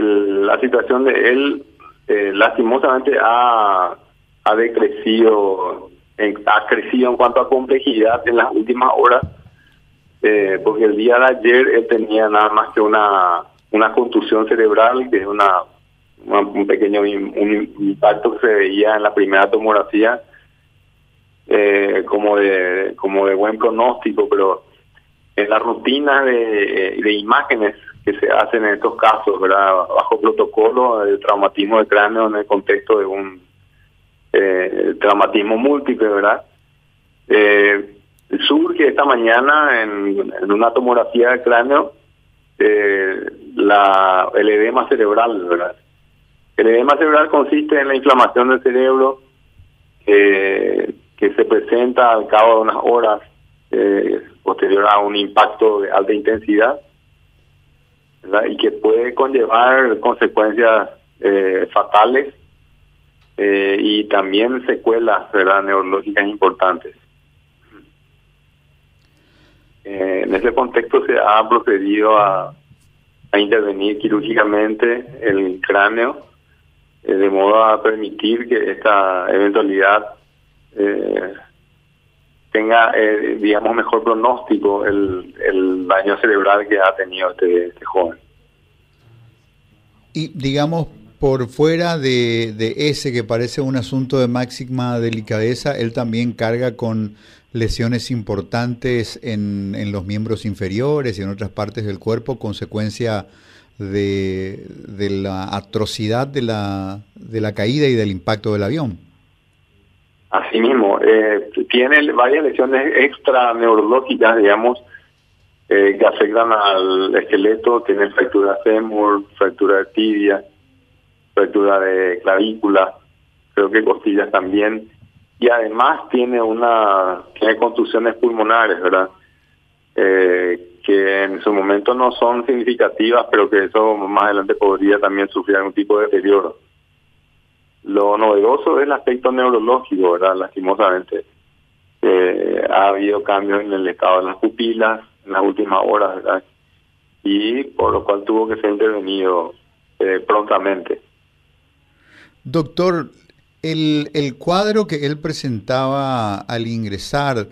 la situación de él eh, lastimosamente ha, ha decrecido, ha crecido en cuanto a complejidad en las últimas horas, eh, porque el día de ayer él tenía nada más que una, una contusión cerebral, que es una, un pequeño un impacto que se veía en la primera tomografía, eh, como de como de buen pronóstico, pero en la rutina de imágenes que se hacen en estos casos, ¿verdad? Bajo protocolo de traumatismo de cráneo en el contexto de un eh, traumatismo múltiple, ¿verdad? Eh, surge esta mañana en, una tomografía de cráneo eh, la, el edema cerebral, ¿verdad? El edema cerebral consiste en la inflamación del cerebro que se presenta al cabo de unas horas posterior a un impacto de alta intensidad y que puede conllevar consecuencias eh, fatales eh, y también secuelas neurológicas importantes. Eh, en ese contexto se ha procedido a, intervenir quirúrgicamente el cráneo de modo a permitir que esta eventualidad tenga, digamos, mejor pronóstico el, el daño cerebral que ha tenido este, este joven. Y digamos, por fuera de, de, ese que parece un asunto de máxima delicadeza, él también carga con lesiones importantes en, en los miembros inferiores y en otras partes del cuerpo, consecuencia de, de la atrocidad de la, de la caída y del impacto del avión. Así mismo, eh, tiene varias lesiones extra neurológicas, digamos, eh, que afectan al esqueleto, tiene fractura de fémur, fractura de tibia, fractura de clavícula, creo que costillas también, y además tiene una tiene contusiones pulmonares, ¿verdad? Eh, que en su momento no son significativas, pero que eso más adelante podría también sufrir algún tipo de deterioro. Lo novedoso es el aspecto neurológico, ¿verdad? Lastimosamente. Eh, ha habido cambios en el estado de las pupilas en las últimas horas, ¿verdad? Y por lo cual tuvo que ser intervenido eh, prontamente. Doctor, el, el cuadro que él presentaba al ingresar,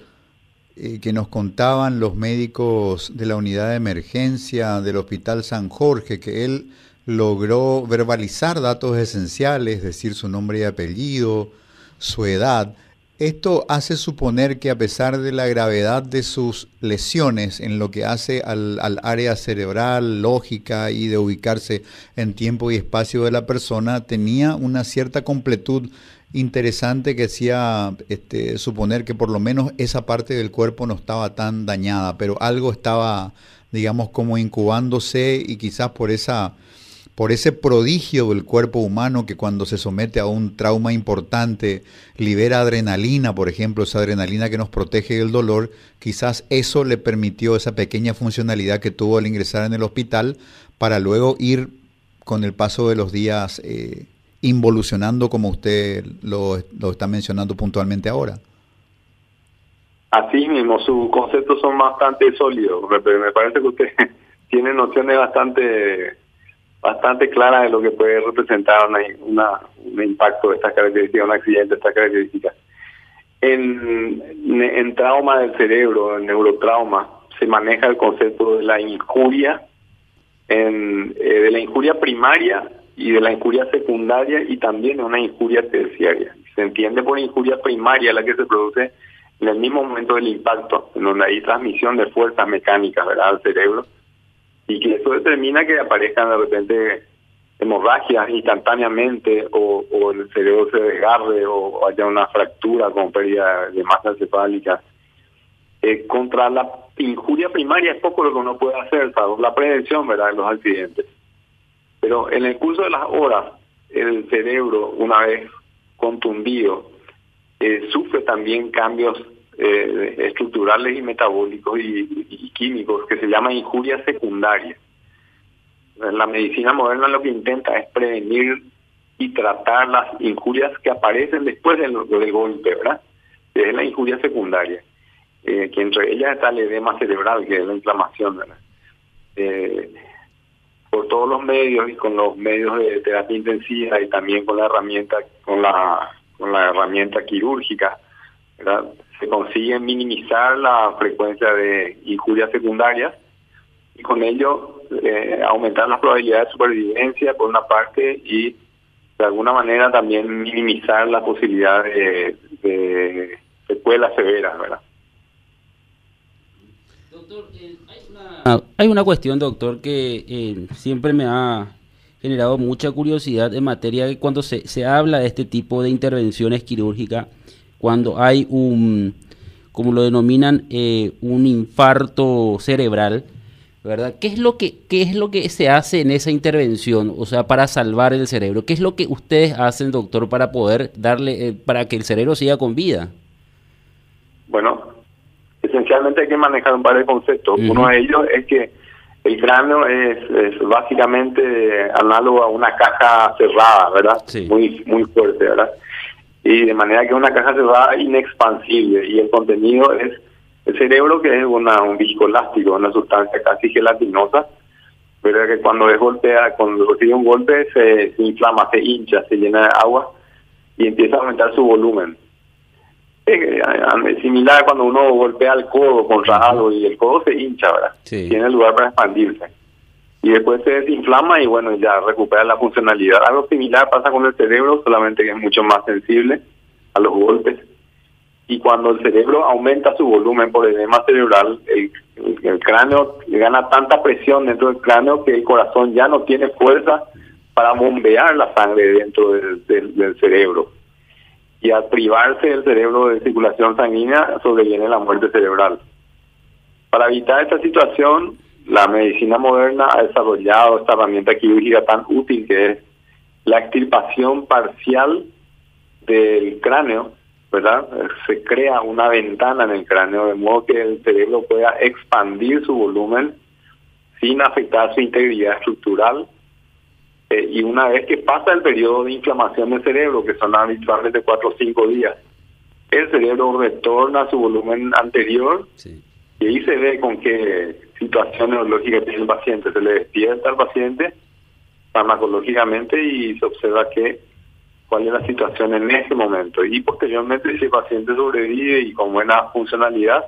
eh, que nos contaban los médicos de la unidad de emergencia del Hospital San Jorge, que él logró verbalizar datos esenciales, es decir, su nombre y apellido, su edad. Esto hace suponer que a pesar de la gravedad de sus lesiones en lo que hace al, al, área cerebral, lógica y de ubicarse en tiempo y espacio de la persona, tenía una cierta completud interesante que hacía este, suponer que por lo menos esa parte del cuerpo no estaba tan dañada, pero algo estaba, digamos, como incubándose y quizás por esa por ese prodigio del cuerpo humano que cuando se somete a un trauma importante libera adrenalina, por ejemplo, esa adrenalina que nos protege del dolor, quizás eso le permitió esa pequeña funcionalidad que tuvo al ingresar en el hospital para luego ir con el paso de los días eh, involucionando como usted lo, lo está mencionando puntualmente ahora. Así mismo, sus conceptos son bastante sólidos. Me parece que usted tiene nociones bastante bastante clara de lo que puede representar una, un impacto de estas características, un accidente de estas características. En, trauma del cerebro, en neurotrauma, se maneja el concepto de la injuria, eh, de la injuria primaria y de la injuria secundaria y también de una injuria terciaria. Se entiende por injuria primaria la que se produce en el mismo momento del impacto, en donde hay transmisión de fuerzas mecánicas al cerebro y que eso determina que aparezcan de repente hemorragias instantáneamente o, el cerebro se desgarre o haya una fractura con pérdida de masa encefálica. Eh, contra la injuria primaria es poco lo que uno puede hacer, la prevención de los accidentes. Pero en el curso de las horas, el cerebro, una vez contundido, eh, sufre también cambios eh, estructurales y metabólicos y, químicos que se llama injuria secundaria. La medicina moderna lo que intenta es prevenir y tratar las injurias que aparecen después del, golpe, ¿verdad? Es la injuria secundaria, eh, que entre ellas está el edema cerebral, que es la inflamación, ¿verdad? Eh, por todos los medios y con los medios de terapia intensiva y también con la herramienta con la con la herramienta quirúrgica se consigue minimizar la frecuencia de injurias secundarias y con ello eh, aumentar las probabilidades de supervivencia por una parte y de alguna manera también minimizar la posibilidad de, de secuelas severas, ¿verdad? Doctor, eh, hay, una... cuestión, doctor, que eh, siempre me ha generado mucha curiosidad en materia de cuando se, se habla de este tipo de intervenciones quirúrgicas, cuando hay un, como lo denominan, eh, un infarto cerebral, ¿verdad? ¿Qué es lo que qué es lo que se hace en esa intervención, o sea, para salvar el cerebro? ¿Qué es lo que ustedes hacen, doctor, para poder darle para que el cerebro siga con vida? Bueno, esencialmente hay que manejar un par de conceptos. Uno de ellos es que el cráneo es, básicamente análogo a una caja cerrada, ¿verdad? Muy, muy fuerte, ¿verdad? Y de manera que una caja cerrada inexpansible y el contenido es el cerebro que es una, un viscoelástico, una sustancia casi gelatinosa, pero que cuando es golpea, cuando recibe un golpe se, se inflama, se hincha, se llena de agua y empieza a aumentar su volumen es similar cuando uno golpea el codo contra algo y el codo se hincha, ¿verdad? Tiene lugar para expandirse. Y después se desinflama y bueno, ya recupera la funcionalidad. Algo similar pasa con el cerebro, solamente que es mucho más sensible a los golpes. Y cuando el cerebro aumenta su volumen por edema cerebral, el, el, cráneo gana tanta presión dentro del cráneo que el corazón ya no tiene fuerza para bombear la sangre dentro del cerebro y al privarse del cerebro de circulación sanguínea sobreviene la muerte cerebral. Para evitar esta situación, la medicina moderna ha desarrollado esta herramienta quirúrgica tan útil que es la extirpación parcial del cráneo, ¿verdad? Se crea una ventana en el cráneo de modo que el cerebro pueda expandir su volumen sin afectar su integridad estructural eh, y una vez que pasa el periodo de inflamación del cerebro, que son habitualmente cuatro o cinco días, el cerebro retorna a su volumen anterior y ahí se ve con qué situación neurológica tiene el paciente. Se le despierta al paciente farmacológicamente y se observa que cuál es la situación en ese momento. Y posteriormente, si el paciente sobrevive y con buena funcionalidad,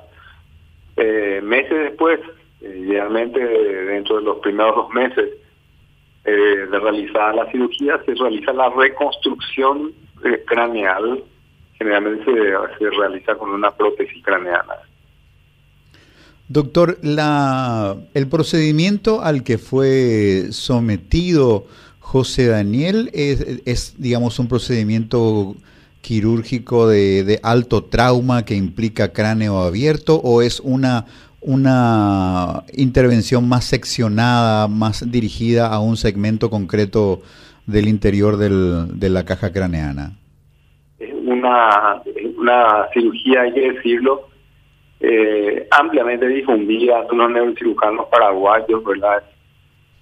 eh, meses después, idealmente dentro de los primeros dos meses, eh, de realizar la cirugía, se realiza la reconstrucción eh, craneal, generalmente se, realiza con una prótesis craneana. Doctor, la, el procedimiento al que fue sometido José Daniel es, digamos, un procedimiento quirúrgico de, alto trauma que implica cráneo abierto o es una una intervención más seccionada, más dirigida a un segmento concreto del interior de la caja craneana? Es una, una cirugía, hay que decirlo, eh, ampliamente difundida por los neurocirujanos paraguayos, ¿verdad?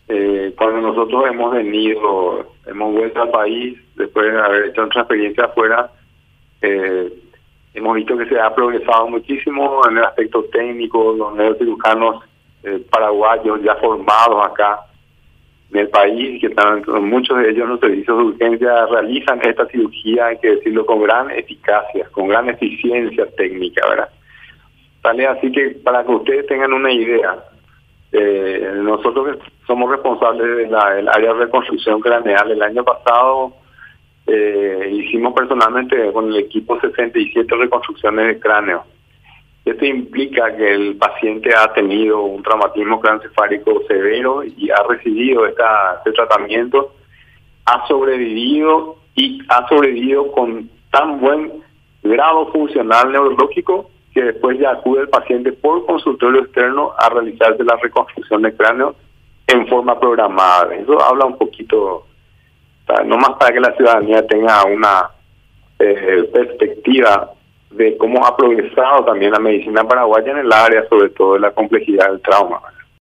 Eh, cuando nosotros hemos venido, hemos vuelto al país, después de haber hecho nuestra experiencia afuera, eh, Hemos visto que se ha progresado muchísimo en el aspecto técnico, los neurocirujanos paraguayos ya formados acá en el país, que están, muchos de ellos en los servicios de urgencia realizan esta cirugía, hay que decirlo, con gran eficacia, con gran eficiencia técnica, ¿verdad? Sale así que para que ustedes tengan una idea, eh, nosotros somos responsables del área de reconstrucción craneal. El año pasado eh, hicimos personalmente con el equipo 67 reconstrucciones de cráneo. Esto implica que el paciente ha tenido un traumatismo craneoencefálico severo y ha recibido esta, este tratamiento, ha sobrevivido y ha sobrevivido con tan buen grado funcional neurológico que después ya acude el paciente por consultorio externo a realizarse la reconstrucción de cráneo en forma programada. Eso habla un poquito no más para que la ciudadanía tenga una eh, perspectiva de cómo ha progresado también la medicina paraguaya en el área, sobre todo de la complejidad del trauma.